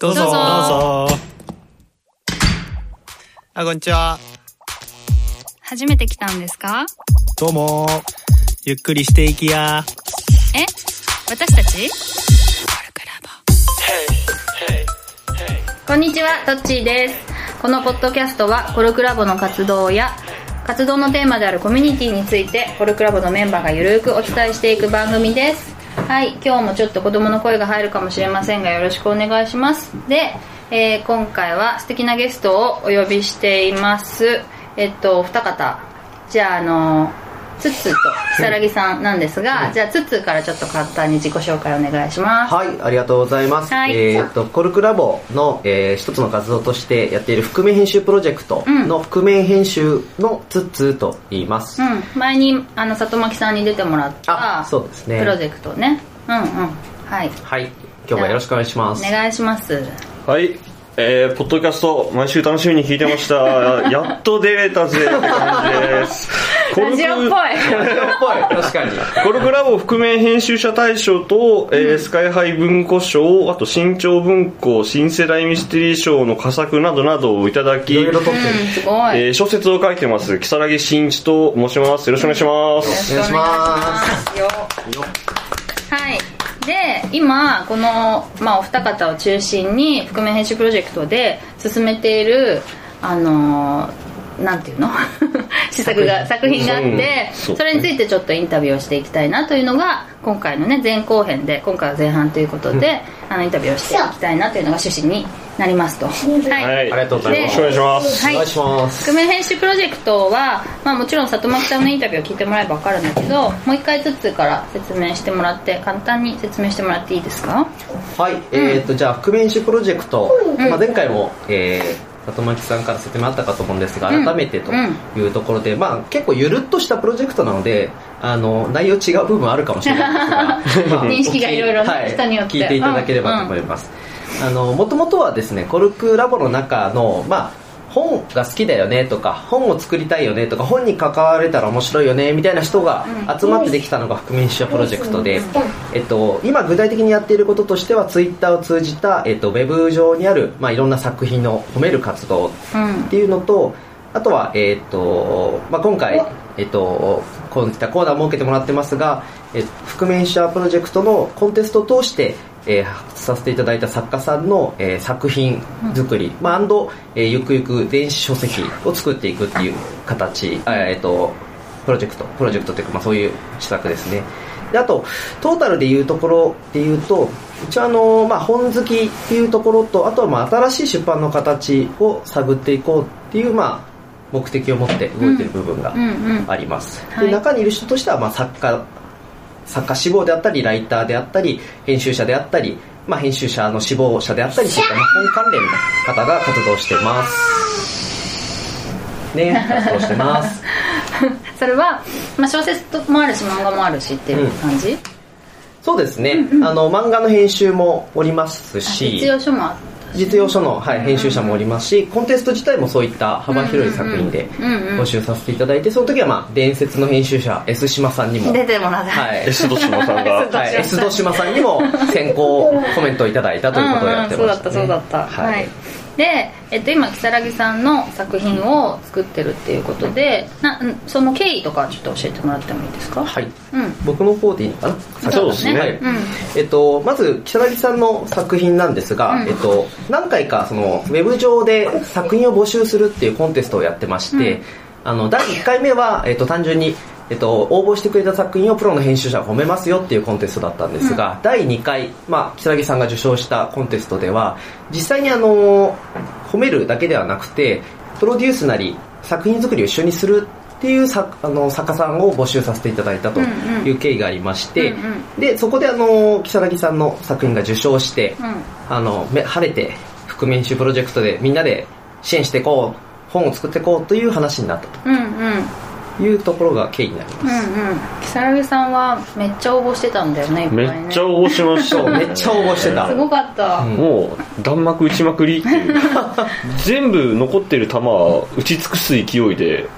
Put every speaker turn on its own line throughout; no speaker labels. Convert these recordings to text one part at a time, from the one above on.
どうぞ。
どうぞ
どうぞ。あ、こんにちは。
初めて来たんですか？
どうも。ゆっくりしていきや。
え？私たち？こんにちは、トッチーです。このポッドキャストは、コルクラボの活動や、活動のテーマであるコミュニティについて、コルクラボのメンバーがゆるーくお伝えしていく番組です。はい、今日もちょっと子供の声が入るかもしれませんが、よろしくお願いします。で、えー今回は素敵なゲストをお呼びしています。えっと、お二方。じゃあ、あの、ツッツーと如月さんなんですが、じゃあ、ツッツーからちょっと簡単に自己紹介お願いします。
はい、ありがとうございます。
はい
えっ、と、コルクラボの、えー一つの活動としてやっている覆面編集プロジェクトの覆面編集のツッツーと言います。
うん、前にあの里巻さんに出てもらった
あそうですね
プロジェクトねうんうんはい
はい、今日もよろしくお願いします。
お願いします
はい。えー、ポッドキャスト、毎週楽しみに聞いてました。やっと出れたぜって感じです。
ラジオっぽい
ラジオっぽい、確かに。
コルクラボ覆面編集者大賞と、えースカイハイ文庫賞、あと新潮文庫新世代ミステリー賞の佳作などなどをいただき、
いろいろ撮ってる。
うんすごい、
えー小説を書いてます、木更木真一と申します。よろしくお願いします。
よろしくお願いしますよはいで今この、まあ、お二方を中心に覆面編集プロジェクトで進めているあのーなんていうの？試作が作品。があって
そ
れについてちょっとインタビューをしていきたいなというのが今回のね前後編で今回は前半ということで、あのインタビューをしていきたいなというのが趣旨になりますと。はい、
はい。
ありがとうございます。
よろしくお願いします。
はい。
お願いします。
覆面編集プロジェクトは、まあ、もちろん里巻さんのインタビューを聞いてもらえば分かるんだけどもう一回ずつから説明してもらって簡単に説明してもらっていいですか？
はい、えっ、と、じゃあ、覆面編集プロジェクト、まあ、前回も、えー、里巻さんから説明あったかと思うんですが、
うん。
改めてというところで、まあ、結構ゆるっとしたプロジェクトなので、あの、内容違う部分あるかもしれないですが、ま あ
認識がいろいろ 人によって。
聞いていただければと思います。あの、もともとはですね、コルクラボの中の、まあ、本が好きだよねとか本を作りたいよねとか本に関われたら面白いよねみたいな人が集まってできたのが覆面編集者プロジェクトで、えっと、今具体的にやっていることとしてはツイッターを通じた、えっと、ウェブ上にある、まあ、いろんな作品を褒める活動
うん
っていうのとあとは、えっとまあ、今回、えっと、こういったコーナーを設けてもらってますが、え覆面者プロジェクトのコンテストを通して、えーさせていただいた作家さんの、えー作品作り、まあ、アンド、えーゆくゆく電子書籍を作っていくっていう形、あえっとプロジェクトプロジェクトというか、まあ、そういう施策ですね。であとトータルでいうところでいうと一応あの、まあ、本好きっていうところとあとはまあ新しい出版の形を探っていこうっていう、まあ、目的を持って動いている部分が
うんうん。
あります、
はい。
で中にいる人としては、まあ、作家作家志望であったりライターであったり編集者であったり、まあ、編集者の志望者であったりそういったまあ本関連の方が活動してます。ね活動してます。
それは、まあ、小説もあるし漫画もあるしっていう感じ、
そうですね、あの漫画の編集もおります
あ
し
実用書もあった
実用書の、はい、編集者もおりますしコンテスト自体もそういった幅広い作品で募集させていただいてその時は、まあ、伝説の編集者 S 島さんにも
出てもらった、
はい、
S 戸島さんが。
はい、S 戸島さん。にも先行コメントをいただいたということをやってました、ね。
うんうん、そうだったそうだった。
は
はいい、で、えっと、今如月さんの作品を作ってるっていうことでなうんその経緯とかちょっと教えてもらってもいいですか？
はい。
うん。
僕の方でいいのかな？
そうですね
はい。
うん。
えっと、まず如月さんの作品なんですが、
うん。
えっと、何回かそのウェブ上で作品を募集するっていうコンテストをやってまして、
うん。
あの第1回目は、えっと、単純に、えっと、応募してくれた作品をプロの編集者が褒めますよっていうコンテストだったんですが、第2回、まあ、如月さんが受賞したコンテストでは実際にあの褒めるだけではなくてプロデュースなり作品作りを一緒にするっていう作あの作家さんを募集させていただいたという経緯がありまして、
うんうん。
でそこであの如月さんの作品が受賞して、
うん。
あのめ晴れて覆面集プロジェクトでみんなで支援していこう本を作っていこうという話になった
うんうん。
というところが経緯になり
うん
ます、
うん如月さんはめっちゃ応募してたんだよねいっぱい
め
ね
っちゃ応募しました。
めっちゃ応募してた。
すごかった、
うん。
もう弾幕打ちまくりっていう。全部残ってる球は打ち尽くす勢いで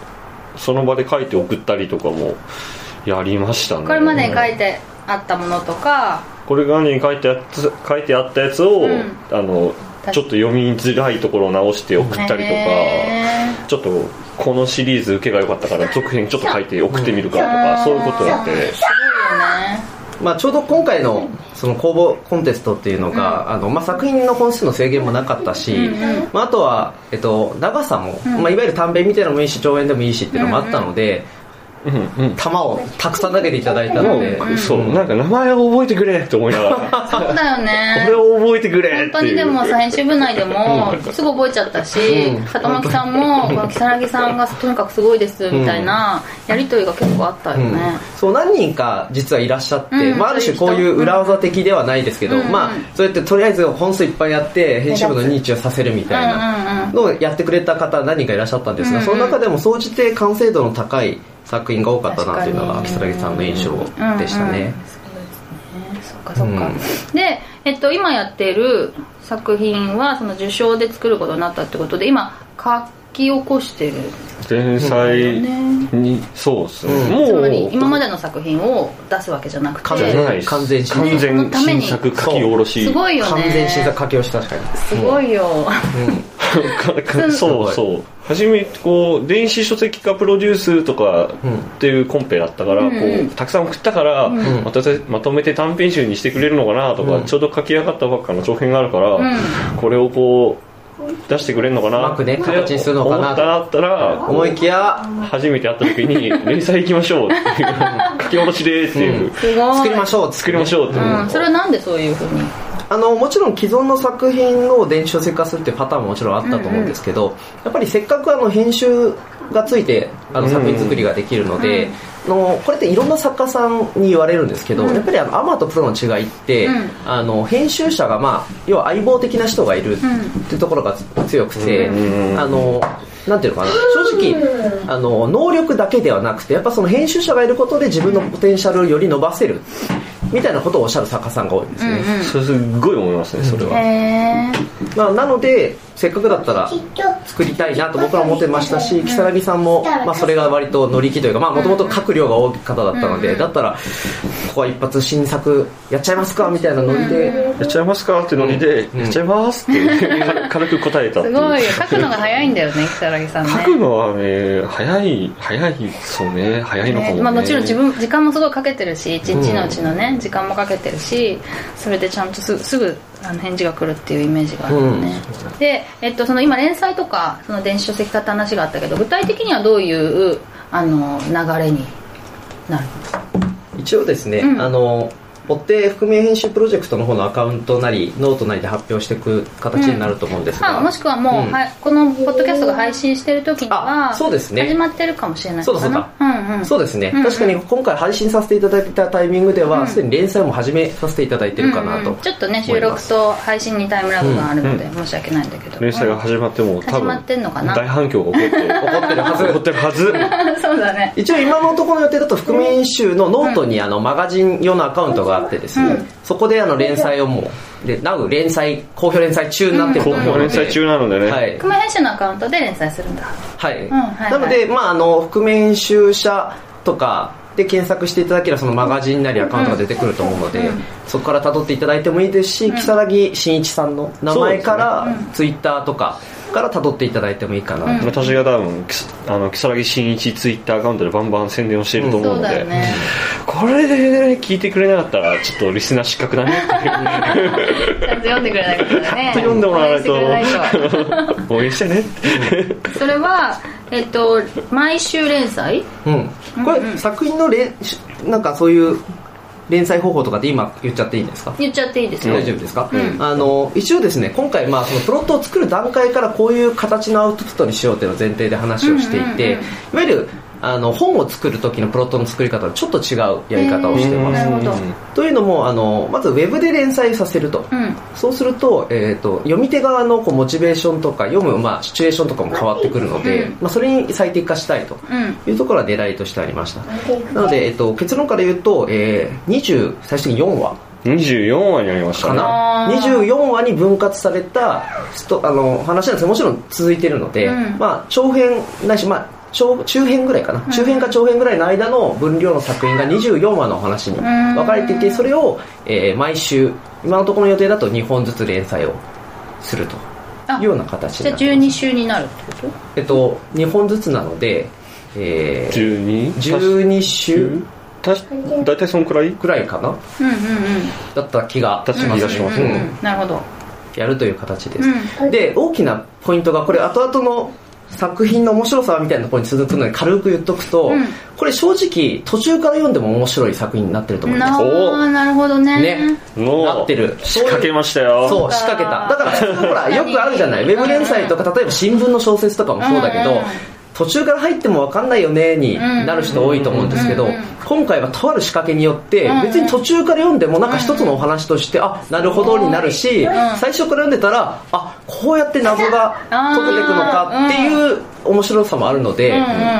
その場で書いて送ったりとかもやりましたね。
これまでに書いてあったものとか。
これがに書いてあつ書いてあったやつを、
うん。
あのちょっと読みづらいところを直して送ったりとか、
へ
ちょっとこのシリーズ受けが良かったから 続編ちょっと書いて送ってみるかとか、そういうことやって。
ーすごいよね。
まあ、ちょうど今回のその公募コンテストっていうのが、あのまあ、作品の本数の制限もなかったし、まあ、あとは、えっと、長さも、まあ、いわゆる短編みたいなのもいいし長編でもいいしっていうのもあったので、
うんうん
弾をたくさん投げていただいたので、
そう。なんか名前を覚えてくれって思いながら。
そうだよね。
これを覚えてくれ
本当にでもさ編集部内でもすぐ覚えちゃったし、里巻さんもこの如月さんがとにかくすごいですみたいなやりとりが結構あったよね、
そう何人か実はいらっしゃって、
うん。
まあ、ある種こういう裏技的ではないですけど、
うん。
まあ、そうやってとりあえず本数いっぱいやって編集部の認知をさせるみたいなのをやってくれた方何人かいらっしゃったんですが、
うん。
その中でも総じて完成度の高い作品が多かったなというのが
確かに。
木更木さんの印象でしたね。
うんうん。そうですね。そっかそっか、で、えっと、今やってる作品はその受賞で作ることになったってことで今書き起こしてる。
前菜にそうですね、
うん。
もう
つまり今までの作品を出すわけじゃなく
完
て。
完全新
完全
そのために
新作書き下ろし。
すごいよね。
完全新作書き下ろし確かに。
すごいよ、
そうそう初めこう電子書籍化プロデュースとかっていうコンペだったから、こうたくさん送ったから、またまとめて短編集にしてくれるのかなとか、ちょうど書き上がったばっかの長編があるから、これをこう出してくれるのかな
うまくね
って思ったら
思いきや
初めて会った時に連載行きましょうっていう書き下ろしでっていう、
作りましょう
作りましょうって、
それはなんでそういうふうに
あのもちろん既存の作品を電子書籍化するっていうパターンももちろんあったと思うんですけど、やっぱりせっかくあの編集がついてあの作品作りができるので、あのこれっていろんな作家さんに言われるんですけど、やっぱりあのアマとプロの違いって、
うん。
あの編集者が、まあ、要は相棒的な人がいるっていうところが強くて、
うん
あのなんていうのかな正直あの能力だけではなくてやっぱその編集者がいることで自分のポテンシャルをより伸ばせるみたいなことをおっしゃる作家さんが多いんですね、
それすっごい思いますねそれは、
まあ、なのでせっかくだったら作りたいなと僕は思ってましたし如月さんも、まあ、それが割と乗り気というかもともと書く量が多い方だったので、だったらここは一発新作やっちゃいますかみたいなノリで、
やっちゃいますかってノリで、やっちゃいますって軽く答えた。
すごい。よ書くのが早いんだよね如月さんね。
書くのはね早い早いそうね。早いのかもね。
ね。まあ、もちろん自分時間もすごいかけてるし一日のうちのね、時間もかけてるしそれでちゃんとすすぐあの返事が来るっていうイメージがあるよね、で、えっと、その今連載とかその電子書籍化って話があったけど具体的にはどういうあの流れになる
一応ですね、
うん。
あの追って覆面編集プロジェクトの方のアカウントなりノートなりで発表していく形になると思うんですが、
あもしくはもう、
うん。
はい、このポッドキャストが配信してる時には
あそうですね。
始まってるかもしれないかな。
そうだそうだ
う。んうん、
そうですね、
うんうん。
確かに今回配信させていただいたタイミングではすで、に連載も始めさせていただいてるかなと、
うんうん。ちょっとね収録と配信にタイムラグがあるので申し訳ないんだけど、
連載が始まっても多
始ま
分
ってんのかな？
大反響が起こって
起こってる。はず
起こってるはず。
そうだね。
一応今のところの予定だと覆面編集のノートにあのマガジン用のアカウントがあってですね、
うん。
そこであの連載をもうでなお連載好評連載中になってると
好
思うので、
評連載中なのでね、
はい、
熊編集のアカウントで連載するんだ。
はい。
はいはい。
なので、まあ、あの覆面編集者とかで検索していただければそのマガジンなりアカウントが出てくると思うので、そこから辿っていただいてもいいですし、如月真一さんの名前から、ツイッターとかから辿っていただいてもいいかな、
私が多分きあの如月真一ツイッターアカウントでバンバン宣伝をしていると思うので、
だよね。
これで、ね、聞いてくれなかったらちょっとリスナー失格だね。
ちゃんと読んでくれないとだね。
読んでもらわないと。
応援して
ね。って
とそれはえっと毎週連載？
うん、これ、作品の連なんかそういう連載方法とかって今言っちゃっていいんですか？
言っちゃっていいですよ。
大丈夫ですか、
うん。
あの一応ですね今回、まあ、そのプロットを作る段階からこういう形のアウトプットにしようっていうのを前提で話をしていて、いわゆるあの本を作る時のプロットの作り方はちょっと違うやり方をしてます。
なるほど。
というのもあのまずウェブで連載させると、
うん。
そうすると,、えー、と読み手側のこうモチベーションとか読む、まあ、シチュエーションとかも変わってくるので、
うん。
まあ、それに最適化したいと
うん。
いうところが狙いとしてありました。なので、えっと、結論から言うと、えー、20最終的に4話。
24話になりました
か
ね
な。
あー。
24話に分割されたストあの話なんですもちろん続いてるので、
うん。
まあ、長編ないし、まあ、長中編ぐらいかな、中編か長編ぐらいの間の分量の作品が24話のお話に分かれていてそれを、えー毎週今のところの予定だと2本ずつ連載をすると。いうような形
じゃあ
になってます。
12週になるってこと？
えっと2本ずつなので、えー、
12
12週？
たし大体そんくらい？
くらいかな。
うんうんうん。
だった気が
します。
うん
うんなるほど。
やるという形です、で大きなポイントがこれ後々の作品の面白さみたいなところに続くので軽く言っとくと、
うん。
これ正直途中から読んでも面白い作品になってると思います
なあなるほどね。
ね。
の
なってる。
仕掛けましたよ。
そう。仕掛けた。だからほらよくあるじゃない。ウェブ連載とか例えば新聞の小説とかもそうだけど、
うんうん
途中から入っても分かんないよねになる人多いと思うんですけど今回はとある仕掛けによって別に途中から読んでもなんか一つのお話としてあなるほどになるし
うん。
最初から読んでたらあこうやって謎が解けていくのかっていう面白さもあるので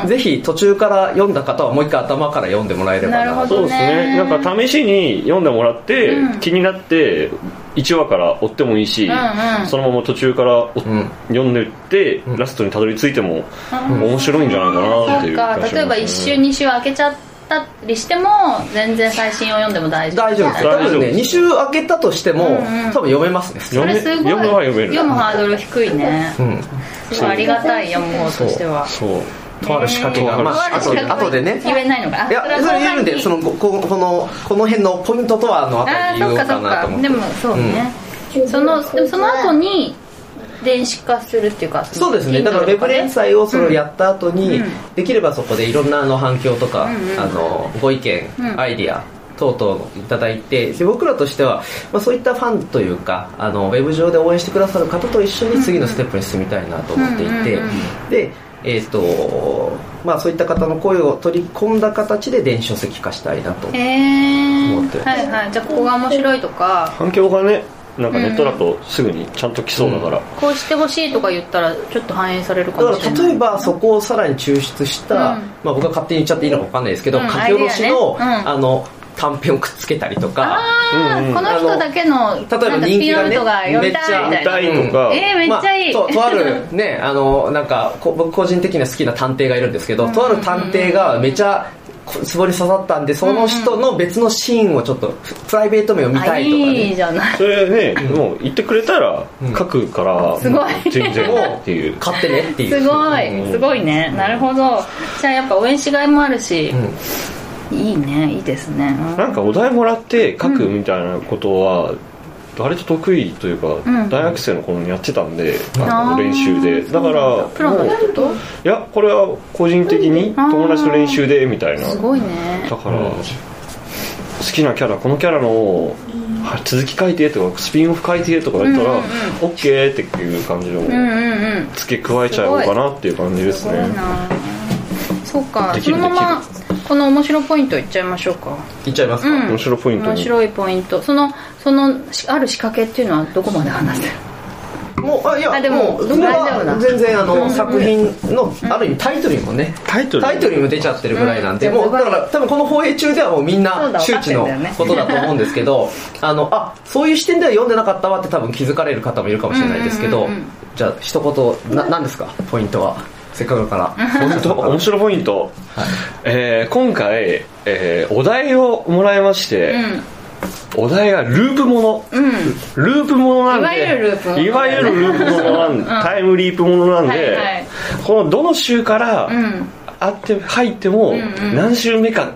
ぜひ途中から読んだ方はもう一回頭から読んでもらえればな。と
なるほど
そうですね。なんか試しに読んでもらって、
うん。
気になって1話から追ってもいいし、
うんうん。
そのまま途中から
うん。
読んでって、ラストにたどり着いても
うん。
面白いんじゃないかなっていうね。
例えば1週2週開けちゃったりしても全然最新を読んでも大丈夫
大丈夫。です多
大丈夫
分ね2週開けたとしても
うんうん。
多分読めますね。
そ
読め
れすごい。
読むは読める
読むハードル低いね。
うん。
すごいありがたい読む方としては。
そう
とある仕掛けが、
ね
まあ、後で後でね。
言えないのか。
いやそれ言うんでそのこここのこの辺のポイントとはのあ
あ
たり言おう
か
なと思って。
かでもそうね、そのでもその後に電子化するっていうか
そうですね。だからウェブ連載をそれをやった後に、
うん。
できればそこでいろんなあの反響とか、
うんうん。
あのご意見、
うん。
アイディア等々いただいてで僕らとしては、まあ、そういったファンというかあのウェブ上で応援してくださる方と一緒に次のステップに進みたいなと思っていて、
うんうんうん。
でえーとまあ、そういった方の声を取り込んだ形で電子書籍化したいなと思って。
はいはい。じゃあここが面白いとか。
反響がねなんかネットだとすぐにちゃんと来そうだから、
こうしてほしいとか言ったらちょっと反映されるか
だ
もしれない。
から例えばそこをさらに抽出した、
うん。
まあ、僕が勝手に言っちゃっていいのか分かんないですけど、
うん。
書き下ろしの,、
ね。うん。
あの短編をくっつけたりとか。
ああ、
うんうん。
この人だけの
例えば人気がね
が読みたいみたえー、めっちゃいい、
まあ、ととあるねあのなんかこ僕個人的には好きな探偵がいるんですけど、とある探偵がめちゃこつぼり刺さったんでその人の別のシーンをちょっとプライベート面を見
あ
たいとか
いい
ね
じゃない。
それね、もう言ってくれたら書くから、
すごい。
全然
も
っていう。
買ってねっていう。
すご
うん
いすごいね。なるほど。じゃあやっぱ応援しがいもあるし、いいねいいですね。
なんかお題もらって書くみたいなことは割と得意というか、
ん。
大学生の頃にやってたんで、あの練習で。だから
プロと？
いやこれは個人的に友達と練習でみたいな。
すごいね。
だから、好きなキャラこのキャラのは続き書いてとかスピンオフ書いてとか言ったら、
うんうんうん。
オッケーっていう感じの、付け加えちゃおうかなっていう感じですね。
な。そうかそ
できる。
のままこの面白ポイントいっちゃいましょうか。
いっちゃいますか、
うん。
面白ポイント。に
面白いポイント。そのそのしある仕掛けっていうのはどこまで話せる？
もうあいや
あでも
もうそれは全然あの、作品のある意味タイトルにもね
タイトル？
タイトルにも出ちゃってるぐらいなんで、
うん。
もうだから多分この放映中ではもうみんな
だ
周知のことだと思うんですけどあのあそういう視点では読んでなかったわって多分気づかれる方もいるかもしれないですけど、
うんうんうんうん。
じゃあ一言な何ですか？ポイントはせっかくだから。
本当？面白ポイント、えー今回、えーお題をもらいまして、お題がループもの、
うん。うん
ループものなんで
いわゆるループもの。
なんで、タイムリープものなんで、
はいはい。
このどの週から
うん。
あって入っても
んうん。
何週目か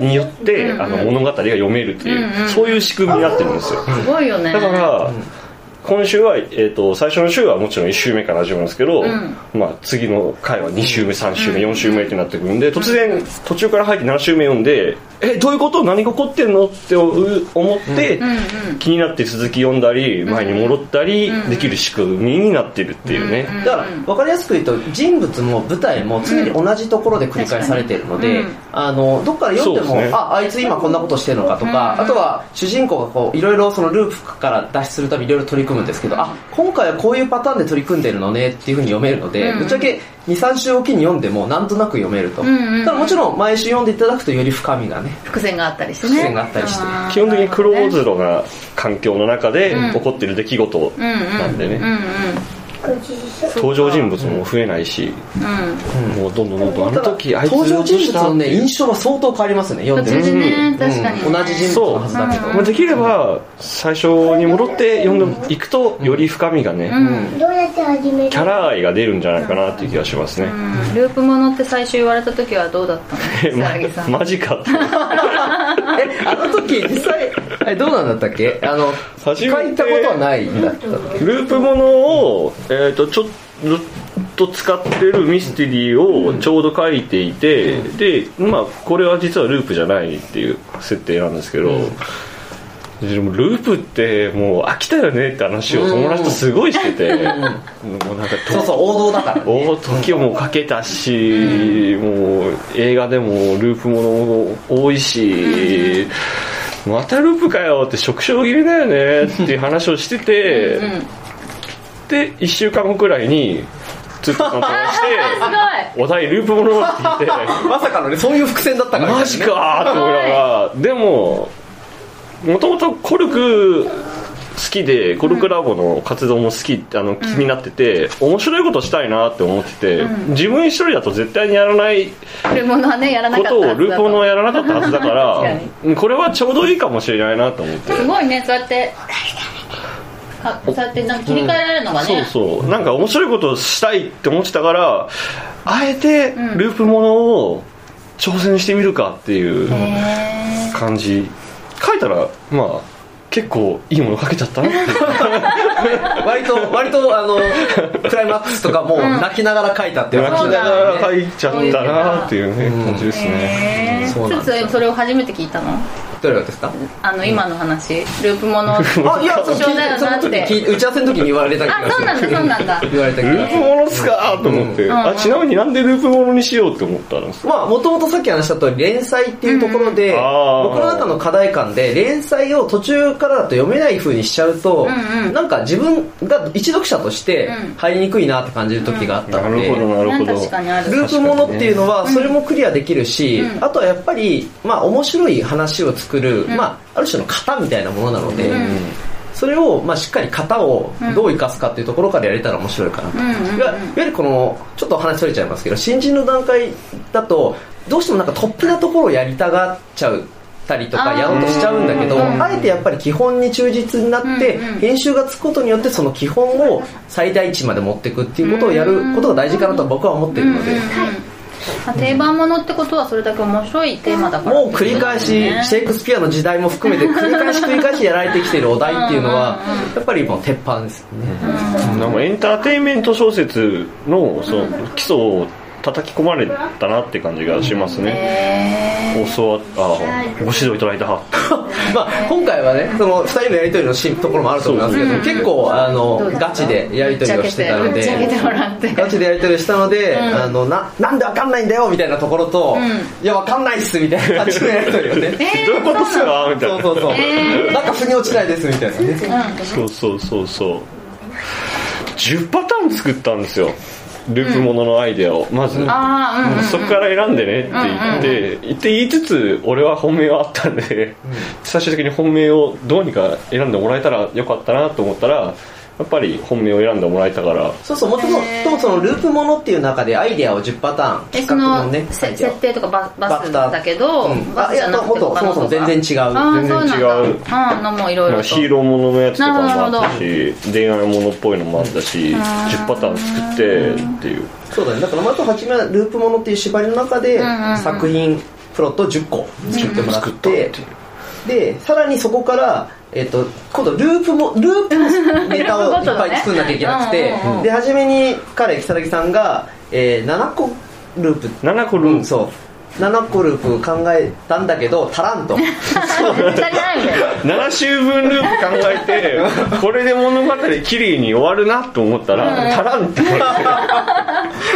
によって、あの物語が読めるっていう、
うんうん。
そういう仕組みになってるんですよ、
すごいよね。
だから、今週は、えー、と最初の週はもちろん1週目から始まるんですけど、
ん。
まあ、次の回は2週目3週目4週目ってなってくるんで突然途中から入って7週目読んでえどういうこと？何が起こってんの？って思って、気になって続き読んだり前に戻ったりできる仕組みになってるっていうね、
だから分かりやすく言うと人物も舞台も常に同じところで繰り返されているので、
うん
あのどっから読んでも
ね。
ああいつ今こんなことしてるのかとか、あとは主人公がこういろいろそのループから脱出するためにいろいろ取り組むんですけど、あ今回はこういうパターンで取り組んでるのねっていうふうに読めるので、
うん。
ぶっちゃけ23週おきに読んでもなんとなく読めると、
んうんうん。
ただもちろん毎週読んでいただくとより深みがね
伏線があったりしてね。
伏線があったりして。
基本的にクローズドな環境の中で
うん。
起こってる出来事なんでね、
うんうんうんうん
登場人物も増えないし、もうどんどんどんどんあの時あいつ
登場人物のね印象は相当変わりますね読んでる
でね確かに。ね
同じ人物のはずだけど
まあ、できれば最初に戻って読んでいくとより深みがね、
どうやって始める？
キャラ愛が出るんじゃないかなっていう気がしますね、
うん。ループものって最初言われた時はどうだったの？
マジかって
えあの時実際えどうなんだったっけ？あの書いたことはないんだった
ループものを、えー、とちょっと使ってるミステリーをちょうど書いていて、でまあこれは実はループじゃないっていう設定なんですけど、でもループってもう飽きたよねって話を友達とすごいしてて、もうなんか
そうそう王道だからね。
お時をもかけたし、もう映画でもループもの多いし、またループかよって食傷気味だよねっていう話をしてて、で1週間後くらいにツッと話して
す
お題ループものって言って。
まさかのねそういう伏線だったからね。
マジかーって思いながら。でももともとコルク好きでコルクラボの活動も好きあの気になってて、面白いことしたいなって思ってて、自分一人だと絶対にやらない
ごいループものはねやらなか
ことをループものはやらなかったはずだから これはちょうどいいかもしれないなと思って。
すごいねそうやってかそうやってなんか切り替えられるのが
そう
ね、
そうなんか面白いことをしたいって思ってたからあえてループものを挑戦してみるかっていう
へ
感じ書いたらまあ結構いいもの書けちゃったなって。
割と割とあのクライマックスとかも泣きながら書いたっていう
泣きながら書いちゃったなっていうね感じですね。
えー。
そうなんです
つつそれを初めて聞いたの？
どれがですか？
あの今の話。ループもの。
あいやそう
だよなって。
打ち合わせの時に言われた気が
あそうなんだそうなんだ。
言われた気が
ループものっすか？と思って、あちなみになんでループものにしようって思ったんですか？
まあもともとさっき話した通り連載っていうところで、僕の中の課題感で連載を途中からだと読めない風にしちゃうと、
うんうん。
なんか自分が一読者として
うん。
入りにくいなって感じる時があった
な
ので、
るほどなるほど。
ループものっていうのはそれもクリアできるし、
うん。
あとはやっぱり、まあ、面白い話を作る、まあ、ある種の型みたいなものなので、それを、まあ、しっかり型をどう生かすかっていうところからやれたら面白いかなと、
うんうんうん。
いわゆるこのちょっと話それちゃいますけど新人の段階だとどうしてもなんかトップなところをやりたがっちゃうたりとかやろうとしちゃうんだけど
うん
あえてやっぱり基本に忠実になって
うんうん
編集がつくことによってその基本を最大値まで持っていくっていうことをやることが大事かなと僕は思ってるので。
まあ定番ものってことはそれだけ面白いテーマだから。
もう繰り返し、シェイクスピアの時代も含めて 繰り返し繰り返しやられてきてるお題っていうのは、やっぱりもう鉄板ですよね。
なんかエンターテインメント小説のその基礎を叩き込まれたなって感じがしますね。
へ
教わあご指導いただいた。
まあ、今回はね、その二人のやりとりのしところもあると思いますけど、結構、あのガチでやりとりをしてたのでガチでやりとりをしたので、
ん
あの、な、なんでわかんないんだよみたいなところと、いや、わかんないっすみたいな感じのやりとりをね。
え
どういうことっすかみたいな。
そうそうそう。
えー
なんか腑に落ちないですみたいなね。
そうそうそうそう。10パターン作ったんですよ。ループもののアイデアを。まず。そこから選んでねって言って、言って言いつつ俺は本命はあったんで、最終的に本命をどうにか選んでもらえたらよかったなと思ったらやっぱり本命を選んでもらえたから。
そうそう、もともとそのループものっていう中でアイデアを10パターン、企画
の
のね、
設定とかババスだけど、
うん
バスじゃなくて
そもそも全然違う。
全然違う。
あーのもいろいろと。
ヒーローもののやつとかもあ
な
ったし恋愛ものっぽいのもあったし10パターン作ってっていう。
そうだね。だからまず初めはループものっていう縛りの中で
んうんうん。
作品プロットを10個作ってもらっ
て
でさらにそこから、えっと今度ループもループの ネタをいっぱい作んなきゃいけなくて
うんうんうん
で初めに彼木更木さんが、えー7個ループ。
7個ループ。
うんそう7個ループ考えたんだけど足らんと。
足りないみたいな
7週分ループ考えて これで物語きれいに終わるなと思ったら足らんって言わ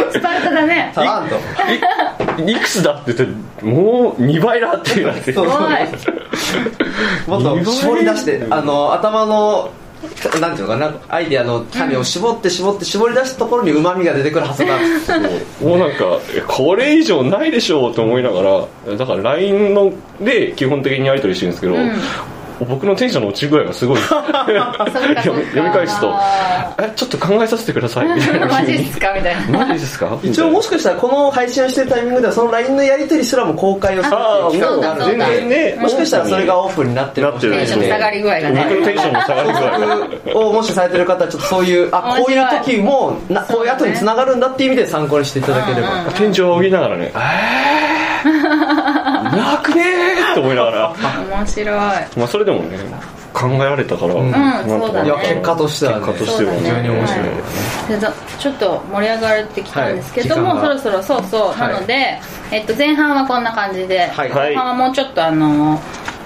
れて。
スパルタだね。
足らんと。
いいくつだって言ってもう2倍だってなって。
そう
すごい。
もっと絞り出してあの頭の なんていうのかなアイデアの種を絞って絞って絞り出したところにうまみが出てくるはずだ
もうなんかえこれ以上ないでしょうと思いながらだから LINE ので基本的にやり取りしてるんですけど、
僕のテンションの落ち具合がすごい。読み返すと「えちょっと考えさせてください」みたいな
マジっすか？みたいな。
マジですか？
一応もしかしたらこの配信をしてるタイミングではその LINE のやり取りすらも公開をする。っていう企画があるので
全然ね。
もしかしたらそれがオープンになってるかもしれない
テンション下がり具合がね。
僕のテンションの下がり具合が。
僕をもしされてる方はちょっとそういうあこういう時もなこういう後に繋がるんだっていう意味で参考にしていただければ。
天井を仰ぎながらね「えーなくねー」って思いながら。
面白い。
まあそれでもね考えられたから、
ん
なん
そうだね。
いや結果としてはね。
結果としては
非常に面白い
はいでちょっと盛り上がってきたんですけども、
はい
そろそろそうそう、
はい。
なので、えっと、前半はこんな感じで、
はい。
後半はもうちょっとあの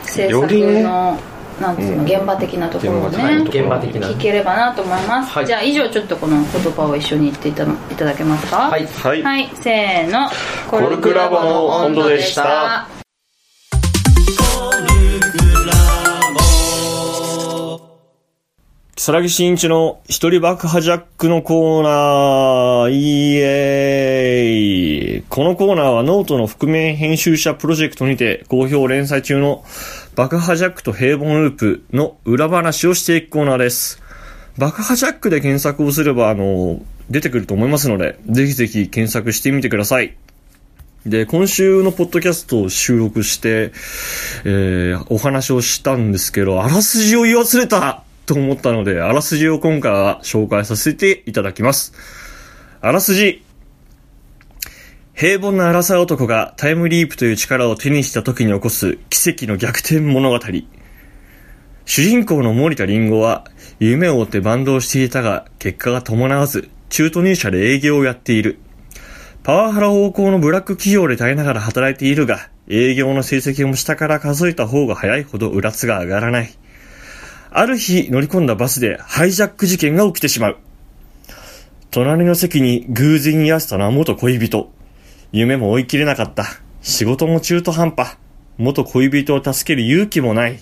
制作のなんつうの、
うん。
現場的なところをね
現場的な
聞ければなと思います、
はい。
じゃあ以上ちょっとこの言葉を一緒に言っていたいただけますか？
はい。
はい、
はい、せーの。コ
ルクラボの温度でした
如月新一の一人爆破ジャックのコーナー、イエーイ。このコーナーはノートの覆面編集者プロジェクトにて好評連載中の爆破ジャックと平凡ループの裏話をしていくコーナーです。爆破ジャックで検索をすれば、あの、出てくると思いますので、ぜひぜひ検索してみてください。で、今週のポッドキャストを収録して、えー、お話をしたんですけど、あらすじを言い忘れたと思ったので、あらすじを今回は紹介させていただきます。あらすじ。平凡な荒さ男がタイムリープという力を手にした時に起こす奇跡の逆転物語。主人公の森田林檎は夢を追ってバンドをしていたが結果が伴わず中途入社で営業をやっている。パワハラ横行のブラック企業で耐えながら働いているが、営業の成績も下から数えた方が早いほどうらつが上がらない。ある日乗り込んだバスでハイジャック事件が起きてしまう。隣の席に偶然居合わせたのは元恋人。夢も追い切れなかった。仕事も中途半端。元恋人を助ける勇気もない。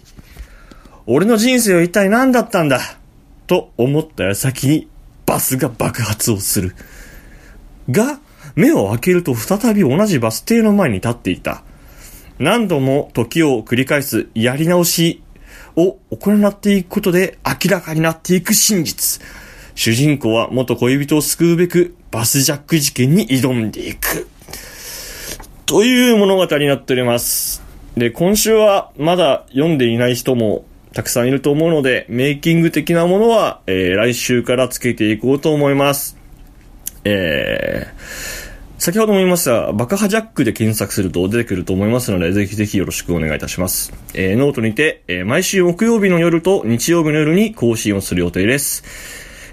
俺の人生は一体何だったんだ？と思った矢先にバスが爆発をする。が、目を開けると再び同じバス停の前に立っていた。何度も時を繰り返すやり直しを行っていくことで明らかになっていく真実。主人公は元恋人を救うべくバスジャック事件に挑んでいく。という物語になっております。で、今週はまだ読んでいない人もたくさんいると思うので、メイキング的なものは、えー来週からつけていこうと思います。えー先ほども言いました、爆破ジャックで検索すると出てくると思いますので、ぜひぜひよろしくお願いいたします。えーノートにて、えー毎週木曜日の夜と日曜日の夜に更新をする予定です。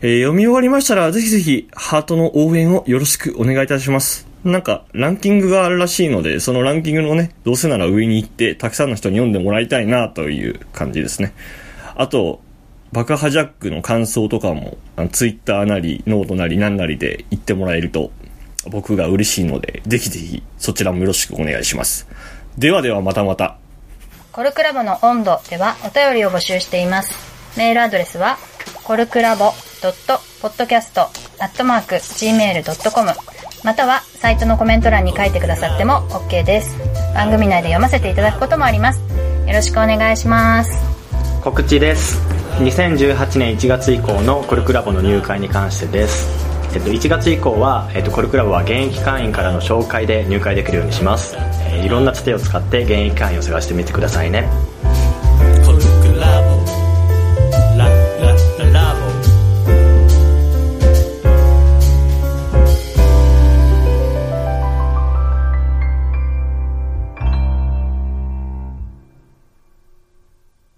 えー読み終わりましたら、ぜひぜひ、ハートの応援をよろしくお願いいたします。なんか、ランキングがあるらしいので、そのランキングのね、どうせなら上に行って、たくさんの人に読んでもらいたいな、という感じですね。あと、爆破ジャックの感想とかも、ツイッターなり、ノートなり、なんなりで言ってもらえると、僕が嬉しいので、ぜひぜひ、そちらもよろしくお願いします。ではではまたまた。
コルクラボの温度ではお便りを募集しています。メールアドレスは、コルクラボ .podcast.gmail.com または、サイトのコメント欄に書いてくださっても OK です。番組内で読ませていただくこともあります。よろしくお願いします。
告知です2018年1月以降のコルクラボの入会に関してです、えっと、1月以降は、えっと、コルクラブは現役会員からの紹介で入会できるようにします、えーいろんなつてを使って現役会員を探してみてくださいね。